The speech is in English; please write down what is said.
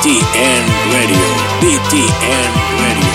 BTN Radio, BTN Radio,